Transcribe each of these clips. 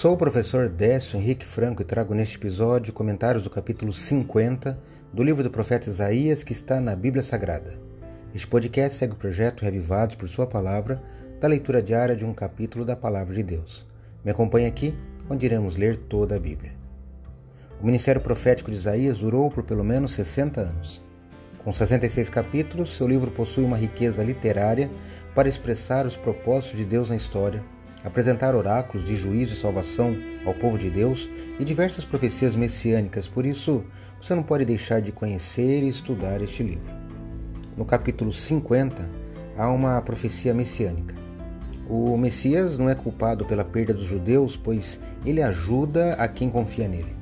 Sou o professor Décio Henrique Franco e trago neste episódio comentários do capítulo 50 do livro do profeta Isaías que está na Bíblia Sagrada. Este podcast segue o projeto Revivados por Sua Palavra, da leitura diária de um capítulo da Palavra de Deus. Me acompanhe aqui, onde iremos ler toda a Bíblia. O ministério profético de Isaías durou por pelo menos 60 anos. Com 66 capítulos, seu livro possui uma riqueza literária para expressar os propósitos de Deus na história apresentar oráculos de juízo e salvação ao povo de Deus e diversas profecias messiânicas, por isso você não pode deixar de conhecer e estudar este livro. No capítulo 50 há uma profecia messiânica. O Messias não é culpado pela perda dos judeus, pois ele ajuda a quem confia nele.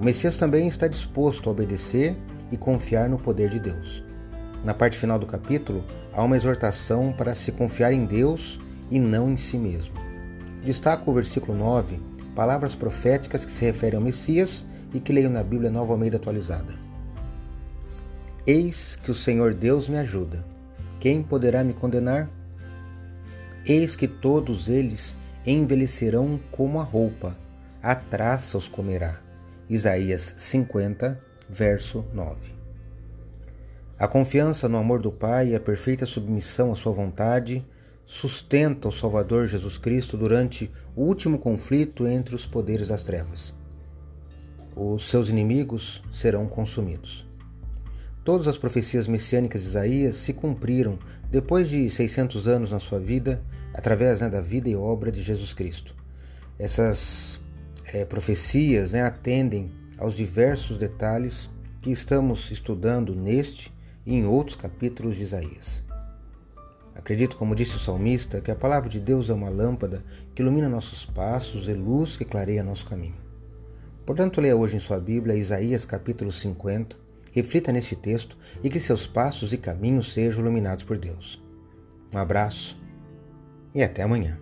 O Messias também está disposto a obedecer e confiar no poder de Deus. Na parte final do capítulo, há uma exortação para se confiar em Deus e não em si mesmo. Destaco o versículo 9, palavras proféticas que se referem ao Messias e que leio na Bíblia Nova Almeida atualizada. Eis que o Senhor Deus me ajuda. Quem poderá me condenar? Eis que todos eles envelhecerão como a roupa, a traça os comerá. Isaías 50, verso 9. A confiança no amor do Pai e a perfeita submissão à sua vontade sustenta o Salvador Jesus Cristo durante o último conflito entre os poderes das trevas. Os seus inimigos serão consumidos. Todas as profecias messiânicas de Isaías se cumpriram depois de 600 anos na sua vida, através né, da vida e obra de Jesus Cristo. Essas é, profecias né, atendem aos diversos detalhes que estamos estudando neste e em outros capítulos de Isaías. Acredito, como disse o salmista, que a palavra de Deus é uma lâmpada que ilumina nossos passos e luz que clareia nosso caminho. Portanto, leia hoje em sua Bíblia Isaías capítulo 50, reflita neste texto e que seus passos e caminhos sejam iluminados por Deus. Um abraço e até amanhã.